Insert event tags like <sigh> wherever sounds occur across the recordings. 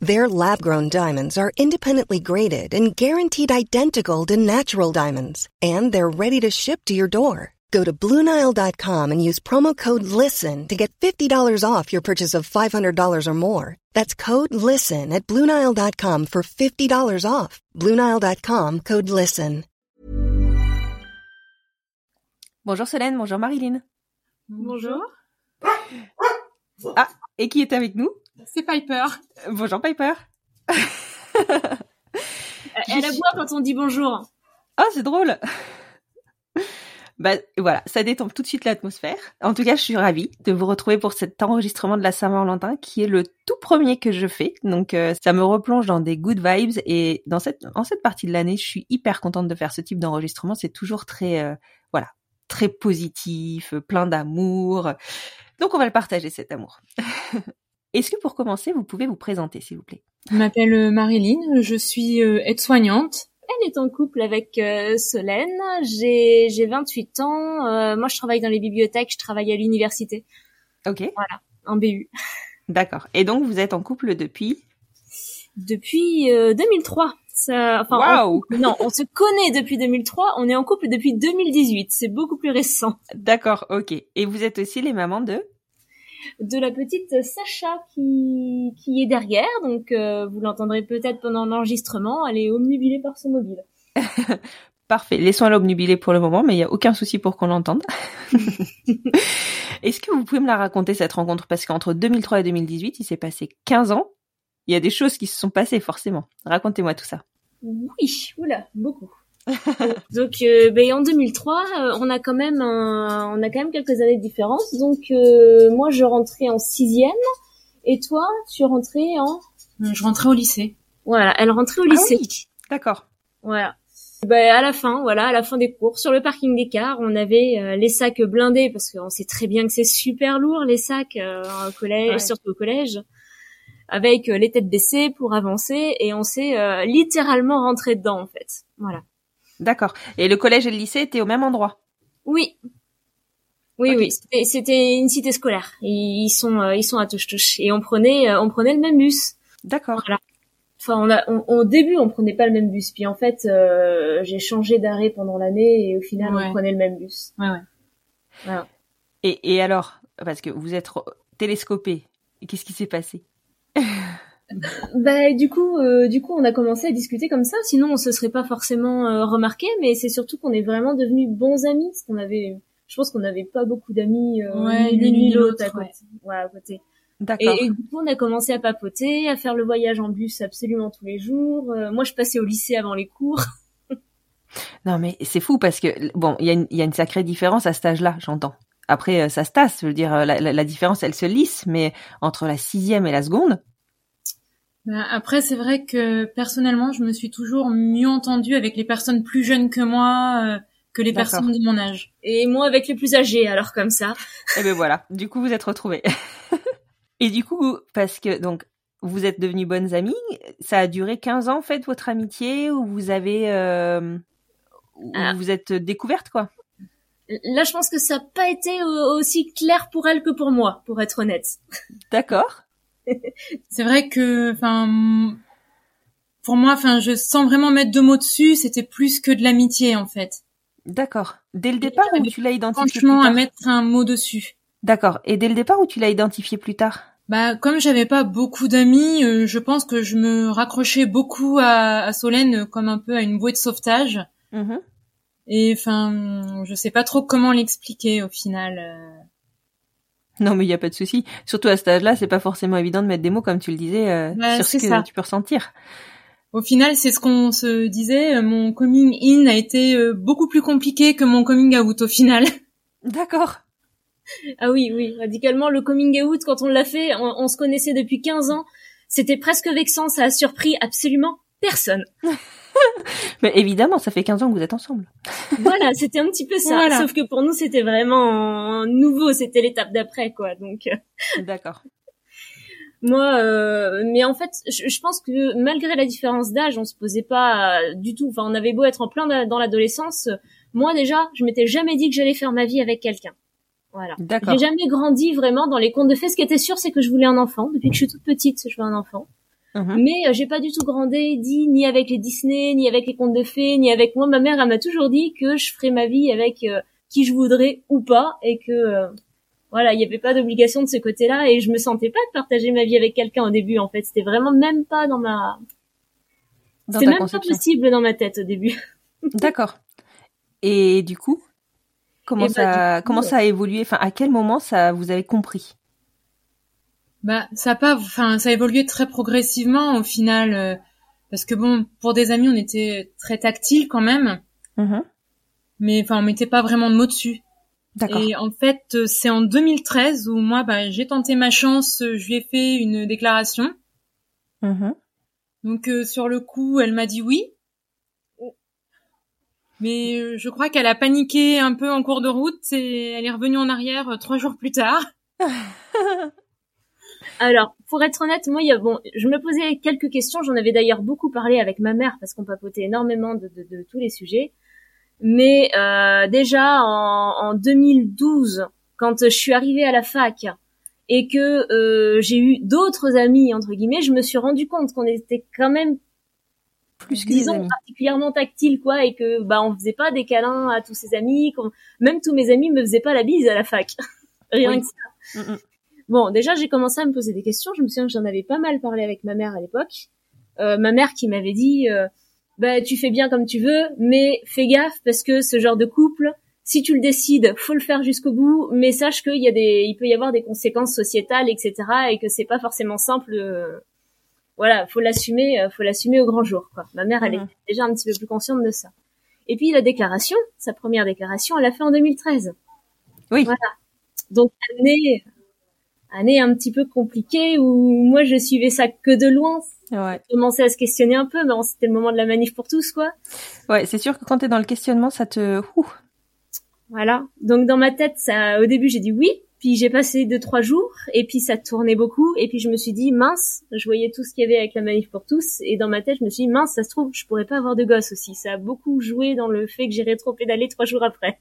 Their lab grown diamonds are independently graded and guaranteed identical to natural diamonds, and they're ready to ship to your door. Go to Bluenile.com and use promo code LISTEN to get $50 off your purchase of $500 or more. That's code LISTEN at Bluenile.com for $50 off. Bluenile.com code LISTEN. Bonjour Solène, bonjour Marilyn. Bonjour. Ah, et qui est avec nous C'est Piper. Bonjour Piper. Elle aboie quand on dit bonjour? Ah, c'est drôle. Bah voilà, ça détend tout de suite l'atmosphère. En tout cas, je suis ravie de vous retrouver pour cet enregistrement de la Saint-Valentin qui est le tout premier que je fais. Donc euh, ça me replonge dans des good vibes et dans cette en cette partie de l'année, je suis hyper contente de faire ce type d'enregistrement. C'est toujours très euh, voilà très positif, plein d'amour. Donc on va le partager cet amour. <laughs> Est-ce que pour commencer, vous pouvez vous présenter, s'il vous plaît? Je m'appelle euh, Marilyn, je suis euh, aide-soignante. Elle est en couple avec euh, Solène. J'ai j'ai 28 ans. moi, je travaille dans les bibliothèques. Je travaille à l'université. Ok. Voilà, en BU. <laughs> D'accord. Et donc, vous êtes en couple depuis? Depuis 2003. Ça, enfin, wow. non, on se connaît depuis 2003. On est en couple depuis 2018. C'est beaucoup plus récent. D'accord, ok. Et vous êtes aussi les mamans de? De la petite Sacha qui, qui est derrière. Donc, euh, vous l'entendrez peut-être pendant l'enregistrement. Elle est omnubilée par son mobile. <laughs> Parfait. Laissons-la obnubilée pour le moment, mais il n'y a aucun souci pour qu'on l'entende. <laughs> Est-ce que vous pouvez me la raconter, cette rencontre? Parce qu'entre 2003 et 2018, il s'est passé 15 ans. Il y a des choses qui se sont passées, forcément. Racontez-moi tout ça. Oui, oula, beaucoup. <laughs> donc euh, ben, en 2003, euh, on a quand même un, on a quand même quelques années de différence. Donc euh, moi je rentrais en sixième et toi tu rentrais en Je rentrais au lycée. Voilà, elle rentrait au Ah lycée. oui, D'accord. Voilà. Ben, à la fin, voilà, à la fin des cours, sur le parking des cars, on avait euh, les sacs blindés parce qu'on sait très bien que c'est super lourd les sacs euh, au collège, Ouais. surtout au collège, avec euh, les têtes baissées pour avancer et on s'est euh, littéralement rentré dedans en fait. Voilà. D'accord. Et le collège et le lycée étaient au même endroit? Oui. Oui, oui, c'était- une cité scolaire. Ils sont, euh, ils sont à touche-touche. Et on prenait, euh, on prenait le même bus. D'accord. Enfin, on a, on- au début, on prenait pas le même bus. Puis en fait, euh, j'ai changé d'arrêt pendant l'année et au final, Ouais. on prenait le même bus. Ouais, ouais. Voilà. Et, et alors, parce que vous êtes télescopé, qu'est-ce qui s'est passé? Bah, du coup, euh, du coup, on a commencé à discuter comme ça. Sinon, on se serait pas forcément euh, remarqué. Mais c'est surtout qu'on est vraiment devenus bons amis. Parce qu'on avait, je pense qu'on n'avait pas beaucoup d'amis euh, Ouais, l'une ni l'autre à côté. Ouais, à côté. D'accord. Et, et du coup, on a commencé à papoter, à faire le voyage en bus absolument tous les jours. Euh, moi, je passais au lycée avant les cours. <laughs> Non, mais c'est fou parce que, bon, il y, a une- il y a une sacrée différence à cet âge-là, j'entends. Après, euh, ça se tasse, je veux dire, euh, la, la- la différence, elle se lisse, mais entre la sixième et la seconde, après, c'est vrai que personnellement, je me suis toujours mieux entendue avec les personnes plus jeunes que moi euh, que les personnes de mon âge. Et moi, avec les plus âgés, alors comme ça. et ben voilà, du coup, vous êtes retrouvés. <laughs> et du coup, parce que, donc, vous êtes devenus bonnes amies, ça a duré 15 ans, en fait, votre amitié, où vous avez... Euh, où Ah. vous êtes découverte, quoi? Là, je pense que ça n'a pas été aussi clair pour elle que pour moi, pour être honnête. D'accord. <laughs> C'est vrai que, enfin, pour moi, enfin, je sens vraiment mettre deux mots dessus. C'était plus que de l'amitié, en fait. D'accord. Dès le départ, ou tu l'as identifié Franchement, plus à mettre un mot dessus. D'accord. Et dès le départ, ou tu l'as identifié plus tard Bah, comme j'avais pas beaucoup d'amis, euh, je pense que je me raccrochais beaucoup à, à Solène euh, comme un peu à une bouée de sauvetage. Mhm. Et enfin, je sais pas trop comment l'expliquer au final. euh. Non, mais il y a pas de souci. Surtout à cet âge-là, c'est pas forcément évident de mettre des mots, comme tu le disais, euh, Ouais, sur ce c'est que ça. tu peux ressentir. Au final, c'est ce qu'on se disait. euh, Mon coming in a été euh, beaucoup plus compliqué que mon coming out au final. <laughs> D'accord. Ah oui, oui, radicalement, le coming out, quand on l'a fait, on, on se connaissait depuis 15 ans. C'était presque vexant, ça a surpris absolument personne. <laughs> <laughs> Mais évidemment, ça fait 15 ans que vous êtes ensemble. voilà, c'était un petit peu ça. Voilà. Sauf que pour nous, c'était vraiment nouveau. C'était l'étape d'après, quoi. Donc, euh, D'accord. moi, euh, mais en fait, je, je pense que malgré la différence d'âge, on se posait pas euh, du tout. Enfin, on avait beau être en plein da- dans l'adolescence. Moi, déjà, je m'étais jamais dit que j'allais faire ma vie avec quelqu'un. Voilà. D'accord. J'ai jamais grandi vraiment dans les contes de fées. Ce qui était sûr, c'est que je voulais un enfant. Depuis que je suis toute petite, je veux un enfant. Mhm. Mais euh, j'ai pas du tout grandi dit ni avec les Disney, ni avec les contes de fées, ni avec moi. Ma mère, elle m'a toujours dit que je ferais ma vie avec euh, qui je voudrais ou pas, et que euh, voilà, il n'y avait pas d'obligation de ce côté-là, et je me sentais pas de partager ma vie avec quelqu'un au début. En fait, c'était vraiment même pas dans ma, c'était ta même conception. pas possible dans ma tête au début. <laughs> D'accord. Et du coup, comment bah, ça, coup, comment ça a évolué? Enfin, à quel moment ça vous avez compris? Bah, ça a pas, enfin, ça a évolué très progressivement au final, euh, parce que bon, pour des amis, on était très tactile quand même, Mhm. mais enfin, on mettait pas vraiment de mots dessus. Et en fait, euh, c'est en 2013 où moi, bah, j'ai tenté ma chance, euh, je lui ai fait une déclaration. Mhm. Donc euh, sur le coup, elle m'a dit oui. Mais euh, je crois qu'elle a paniqué un peu en cours de route et elle est revenue en arrière trois jours plus tard. <laughs> Alors, pour être honnête, moi, il y a, bon, je me posais quelques questions. J'en avais d'ailleurs beaucoup parlé avec ma mère parce qu'on papotait énormément de, de, de tous les sujets. Mais euh, déjà en, en 2012, quand je suis arrivée à la fac et que euh, j'ai eu d'autres amis entre guillemets, je me suis rendu compte qu'on était quand même Plus que disons particulièrement tactile quoi et que bah on faisait pas des câlins à tous ses amis, même tous mes amis me faisaient pas la bise à la fac. <laughs> Rien Oui. que ça. Mhm. Bon, déjà, j'ai commencé à me poser des questions. Je me souviens que j'en avais pas mal parlé avec ma mère à l'époque. Euh, ma mère qui m'avait dit, euh, bah, tu fais bien comme tu veux, mais fais gaffe parce que ce genre de couple, si tu le décides, faut le faire jusqu'au bout, mais sache qu'il y a des, il peut y avoir des conséquences sociétales, etc., et que c'est pas forcément simple. euh, voilà, faut l'assumer, euh, faut l'assumer au grand jour, quoi. Ma mère, elle est déjà un petit peu plus consciente de ça. Et puis la déclaration, sa première déclaration, elle l'a fait en 2013. Oui. Voilà. Donc année, année un petit peu compliquée où moi je suivais ça que de loin. Ouais. Je commençais à se questionner un peu, mais bon, c'était le moment de la manif pour tous, quoi. Ouais, c'est sûr que quand t'es dans le questionnement, ça te. Ouh. Voilà. Donc dans ma tête, ça, au début j'ai dit oui, puis j'ai passé deux trois jours, et puis ça tournait beaucoup, et puis je me suis dit mince, je voyais tout ce qu'il y avait avec la manif pour tous, et dans ma tête je me suis dit mince, ça se trouve je pourrais pas avoir de gosse aussi. Ça a beaucoup joué dans le fait que j'ai rétro-pédalé trois jours après.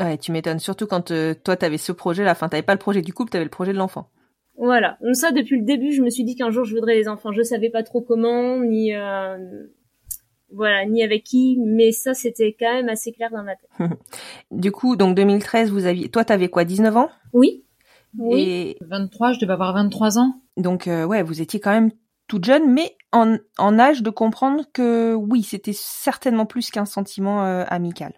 Ouais, tu m'étonnes. Surtout quand euh, toi t'avais ce projet, là. Enfin, t'avais pas le projet du couple, t'avais le projet de l'enfant. Voilà. Donc ça depuis le début, je me suis dit qu'un jour je voudrais des enfants. Je savais pas trop comment, ni euh, voilà, ni avec qui, mais ça c'était quand même assez clair dans ma tête. <laughs> Du coup, donc 2013, vous aviez. Toi, t'avais quoi, 19 ans? Oui. Oui. Et 23, je devais avoir 23 ans. donc, euh, ouais, vous étiez quand même toute jeune, mais en, en âge de comprendre que oui, c'était certainement plus qu'un sentiment euh, amical.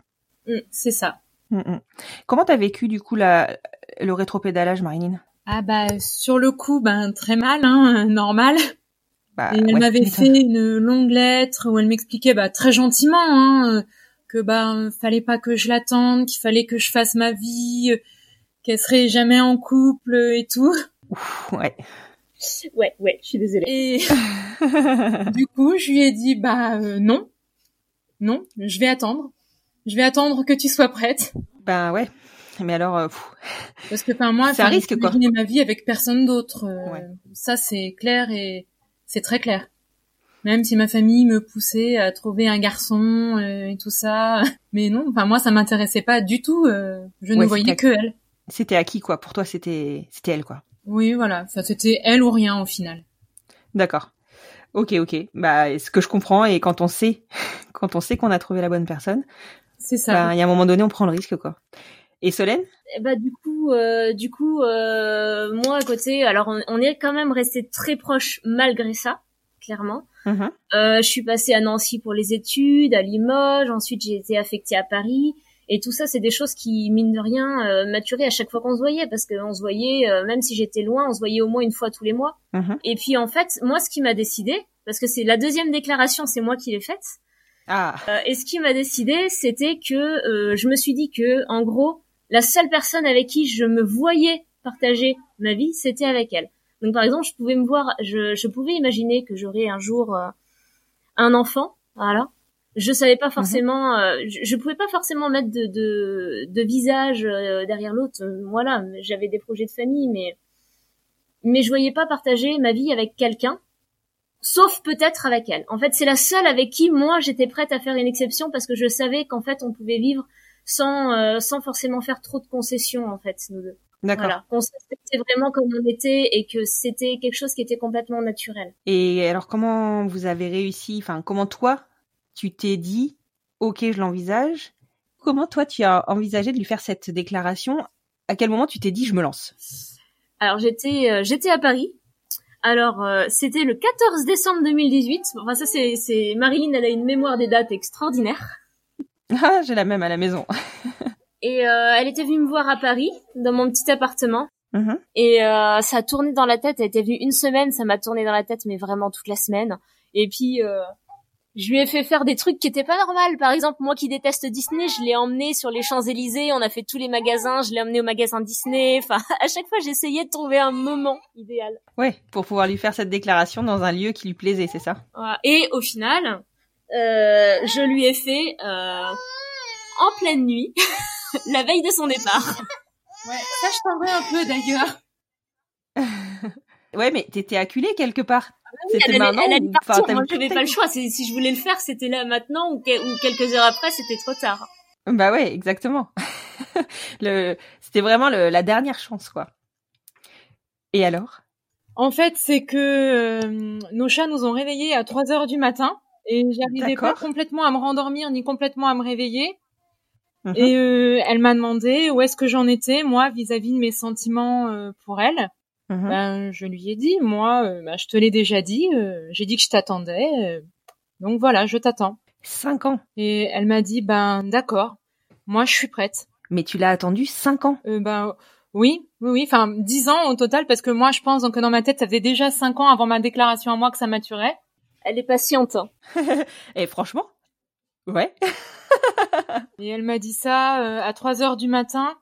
Mm, C'est ça. Mm, mm. Comment t'as vécu du coup la, le rétropédalage, Marilyn? Ah bah sur le coup, ben très mal, hein, normal. bah, Et elle ouais, m'avait fait une longue lettre où elle m'expliquait bah, très gentiment hein, que bah fallait pas que je l'attende, qu'il fallait que je fasse ma vie, qu'elle serait jamais en couple et tout. Ouf, ouais. Ouais, ouais, je suis désolée. Et <laughs> du coup, je lui ai dit bah euh, non, non, je vais attendre, je vais attendre que tu sois prête, ben ouais. Mais alors, euh, parce que enfin moi, enfin, risque, quoi. ma vie avec personne d'autre, euh, Ouais. ça c'est clair et c'est très clair. Même si ma famille me poussait à trouver un garçon euh, et tout ça, <laughs> mais non, enfin moi ça m'intéressait pas du tout. euh, je ne voyais que elle. c'était à qui quoi? Pour toi, c'était c'était elle quoi. Oui, voilà, enfin c'était elle ou rien au final. D'accord. Ok, ok. Bah, ce que je comprends et quand on sait, <laughs> quand on sait qu'on a trouvé la bonne personne, C'est ça. bah, il y a un moment donné, on prend le risque quoi. Et Solène? Bah du coup, euh, du coup, euh, moi à côté, alors on, on est quand même resté très proches malgré ça, clairement. Euh, je suis passée à Nancy pour les études, à Limoges, ensuite j'ai été affectée à Paris. Et tout ça, c'est des choses qui, mine de rien, euh, maturaient à chaque fois qu'on se voyait, parce qu'on se voyait, euh, même si j'étais loin, on se voyait au moins une fois tous les mois. Et puis en fait, moi, ce qui m'a décidé, parce que c'est la deuxième déclaration, c'est moi qui l'ai faite. Ah, euh, et ce qui m'a décidé, c'était que euh, je me suis dit que, en gros, la seule personne avec qui je me voyais partager ma vie, c'était avec elle. Donc par exemple, je pouvais me voir, je, je pouvais imaginer que j'aurais un jour euh, un enfant, voilà. je savais pas forcément, euh, je, je pouvais pas forcément mettre de, de, de visage euh, derrière l'autre. Voilà, j'avais des projets de famille, mais mais je voyais pas partager ma vie avec quelqu'un, sauf peut-être avec elle. En fait, c'est la seule avec qui moi j'étais prête à faire une exception parce que je savais qu'en fait on pouvait vivre sans euh, sans forcément faire trop de concessions en fait nous deux. D'accord. Voilà, qu'on s'acceptait vraiment comme on était et que c'était quelque chose qui était complètement naturel. Et alors, comment vous avez réussi Enfin, comment toi, tu t'es dit, ok, je l'envisage. Comment toi, tu as envisagé de lui faire cette déclaration? À quel moment tu t'es dit, je me lance? Alors j'étais euh, j'étais à Paris. Alors euh, c'était le 14 décembre 2018. Enfin ça c'est Marilyn elle a une mémoire des dates extraordinaire. Ah, j'ai la même à la maison. <laughs> Et euh, elle était venue me voir à Paris dans mon petit appartement. Mhm. Et euh, ça a tourné dans la tête. Elle était venue une semaine, ça m'a tourné dans la tête, mais vraiment toute la semaine. Et puis je lui ai fait faire des trucs qui étaient pas normaux. Par exemple, moi qui déteste Disney, je l'ai emmené sur les Champs Élysées. On a fait tous les magasins. Je l'ai emmené au magasin Disney. Enfin, <laughs> à chaque fois, j'essayais de trouver un moment idéal. Ouais, pour pouvoir lui faire cette déclaration dans un lieu qui lui plaisait, c'est ça? Voilà. Et au final, euh, je lui ai fait euh, en pleine nuit, <laughs> la veille de son départ. Ouais, ça je t'en un peu d'ailleurs. <laughs> Ouais, mais t'étais acculé quelque part. C'était maintenant elle enfin, Moi, j'avais pas le choix. Si je voulais le faire, c'était là maintenant ou, que- ou quelques heures après, c'était trop tard. Bah ouais, exactement. <laughs> le, c'était vraiment le- la dernière chance, quoi. Et alors? En fait, c'est que euh, nos chats nous ont réveillés à 3 heures du matin et j'arrivais pas complètement à me rendormir ni complètement à me réveiller. Mhm. Et euh, elle m'a demandé où est-ce que j'en étais moi vis-à-vis de mes sentiments euh, pour elle. Mhm. Ben je lui ai dit moi, euh, ben, je te l'ai déjà dit, euh, j'ai dit que je t'attendais, euh, donc voilà, je t'attends. Cinq ans. Et elle m'a dit ben d'accord, moi je suis prête. Mais tu l'as attendu cinq ans. Euh, ben oui, oui, oui, enfin dix ans au total parce que moi je pense que dans ma tête ça faisait déjà cinq ans avant ma déclaration à moi que ça maturait. Elle est patiente. hein. <laughs> Et franchement, ouais. <laughs> Et elle m'a dit ça euh, à 3 heures du matin.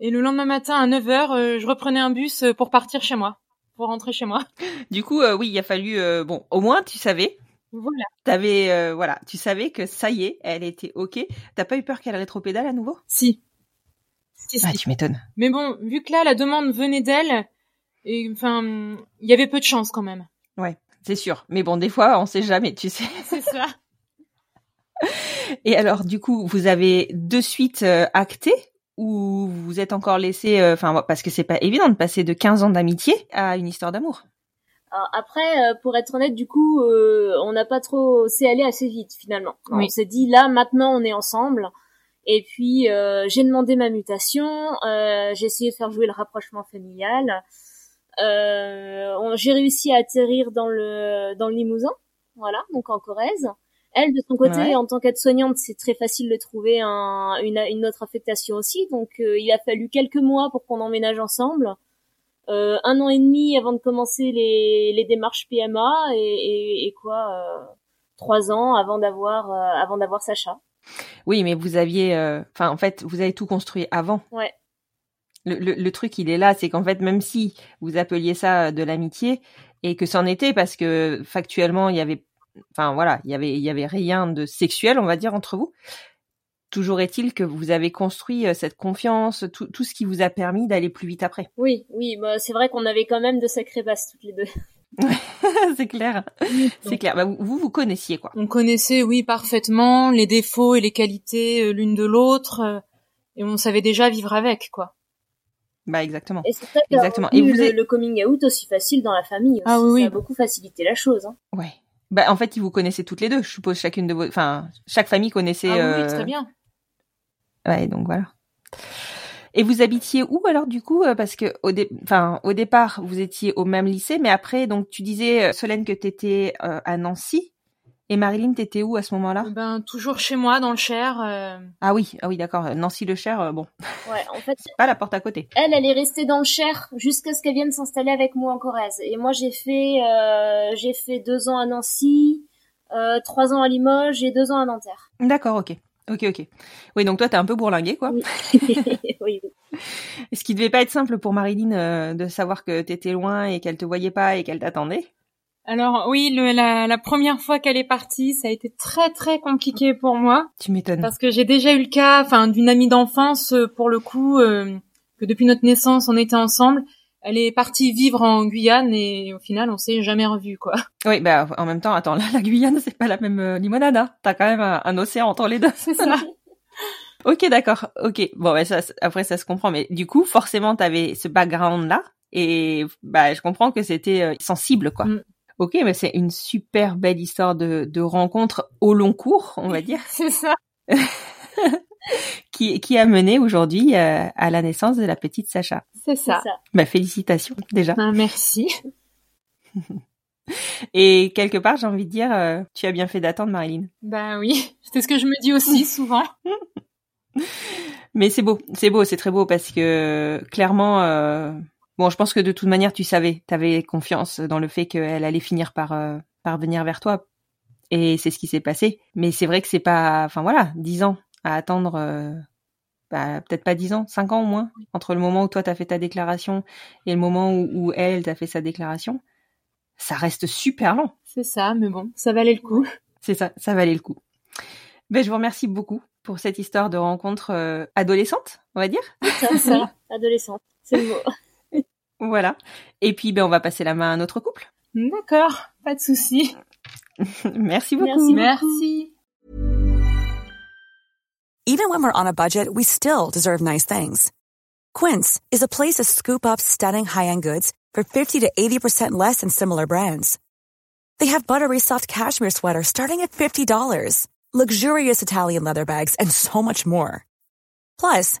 Et le lendemain matin à 9 heures, euh, je reprenais un bus euh, pour partir chez moi, pour rentrer chez moi. <laughs> Du coup, euh, oui, il a fallu. bon, au moins, tu savais. Voilà. T'avais, euh, voilà, tu savais que ça y est, elle était ok. T'as pas eu peur qu'elle rétropédale à nouveau? Si. Si, si. Ah, tu m'étonnes. Mais bon, vu que là la demande venait d'elle, et enfin, il y avait peu de chance quand même. C'est sûr. Mais bon, des fois, on sait jamais, tu sais. C'est ça. <laughs> Et alors, du coup, vous avez de suite acté? Ou vous êtes encore laissé, euh, enfin, parce que c'est pas évident de passer de 15 ans d'amitié à une histoire d'amour. Alors après, euh, pour être honnête, du coup, euh, on n'a pas trop, c'est allé assez vite finalement. Oui. On s'est dit là, maintenant, on est ensemble. Et puis euh, j'ai demandé ma mutation. euh, j'ai essayé de faire jouer le rapprochement familial. Euh, j'ai réussi à atterrir dans le dans le Limousin, voilà, donc en Corrèze. Elle, de son côté, Ouais. en tant qu'aide-soignante, c'est très facile de trouver un, une, une autre affectation aussi. Donc, euh, il a fallu quelques mois pour qu'on emménage ensemble. Euh, un an et demi avant de commencer les, les démarches PMA et, et, et quoi, euh, trois ans avant d'avoir avant d'avoir Sacha. Oui, mais vous aviez, enfin, en fait, vous avez tout construit avant. Ouais. Le, le, le truc, il est là, c'est qu'en fait, même si vous appeliez ça de l'amitié et que c'en était parce que factuellement, il y avait, enfin voilà, il y avait, il y avait rien de sexuel, on va dire, entre vous. Toujours est-il que vous avez construit euh, cette confiance, tout, tout ce qui vous a permis d'aller plus vite après. Oui, oui, bah, c'est vrai qu'on avait quand même de sacrées bases toutes les deux. <laughs> <laughs> c'est clair, c'est clair. Bah, vous, vous connaissiez quoi. On connaissait, oui, parfaitement les défauts et les qualités euh, l'une de l'autre, euh, et on savait déjà vivre avec, quoi. Bah exactement. Et c'est Exactement. Et vous le, le coming out aussi facile dans la famille. Aussi. Ah oui, Ça oui. a beaucoup facilité la chose. Hein. Ouais. Bah en fait, ils vous connaissaient toutes les deux. Je suppose chacune de vos, enfin, chaque famille connaissait. ah oui, euh, très bien. Ouais, donc voilà. Et vous habitiez où alors du coup euh, Parce que au, dé- enfin, au départ, vous étiez au même lycée, mais après, donc tu disais, euh, Solène, que t'étais euh, à Nancy. Et Marilyn, t'étais où à ce moment-là? Ben toujours chez moi, dans le Cher. euh, Ah oui, ah oui, d'accord. euh, Nancy-le-Cher, euh, bon, Ouais, en fait, <laughs> pas la porte à côté. elle, elle est restée dans le Cher jusqu'à ce qu'elle vienne s'installer avec moi en Corrèze. Et moi, j'ai fait, euh, j'ai fait deux ans à Nancy, euh, trois ans à Limoges et deux ans à Nanterre. D'accord, ok. Ok, ok. Oui, donc toi, t'es un peu bourlingué, quoi. Oui. <laughs> <laughs> oui, oui. Ce qui devait pas être simple pour Marilyn euh, de savoir que t'étais loin et qu'elle te voyait pas et qu'elle t'attendait. Alors oui, le, la, la première fois qu'elle est partie, ça a été très très compliqué pour moi Tu m'étonnes. parce que j'ai déjà eu le cas, enfin d'une amie d'enfance euh, pour le coup euh, que depuis notre naissance on était ensemble. Elle est partie vivre en Guyane et au final on s'est jamais revu quoi. <laughs> Oui, bah en même temps, attends, la, la Guyane, c'est pas la même euh, limonade. Hein. T'as quand même un, un océan entre les deux. C'est ça. <laughs> Ok, d'accord. Ok. Bon, bah, ça, après ça se comprend, mais du coup, forcément, t'avais ce background-là, et bah, je comprends que c'était euh, sensible, quoi. Mm. Ok, mais c'est une super belle histoire de, de rencontre au long cours, on va dire, <laughs> C'est ça. <laughs> qui, qui a mené aujourd'hui euh, à la naissance de la petite Sacha. C'est ça. Bah, félicitations déjà. Ben, merci. <laughs> Et quelque part, j'ai envie de dire, euh, tu as bien fait d'attendre, Marilyn. Bah oui, c'est ce que je me dis aussi souvent. Mais c'est beau, c'est beau, c'est très beau parce que clairement, euh, bon, je pense que de toute manière, tu savais, tu avais confiance dans le fait qu'elle allait finir par euh, par venir vers toi, et c'est ce qui s'est passé. Mais c'est vrai que c'est pas, enfin voilà, dix ans à attendre, euh, bah, peut-être pas dix ans, cinq ans au moins, entre le moment où toi t'as fait ta déclaration et le moment où, où elle t'a fait sa déclaration, ça reste super long. C'est ça, mais bon, ça valait le coup. C'est ça, ça valait le coup. Ben, je vous remercie beaucoup pour cette histoire de rencontre euh, adolescente, on va dire. Ça, ça. Adolescente. C'est le mot. Voilà. Et puis, ben, on va passer la main à notre couple. D'accord, pas de souci. <laughs> Merci beaucoup. Merci. Merci. Even when we're on a budget, we still deserve nice things. Quince is a place to scoop up stunning high-end goods for 50 to 80% less than similar brands. They have buttery soft cashmere sweaters starting at $50, luxurious Italian leather bags, and so much more. Plus,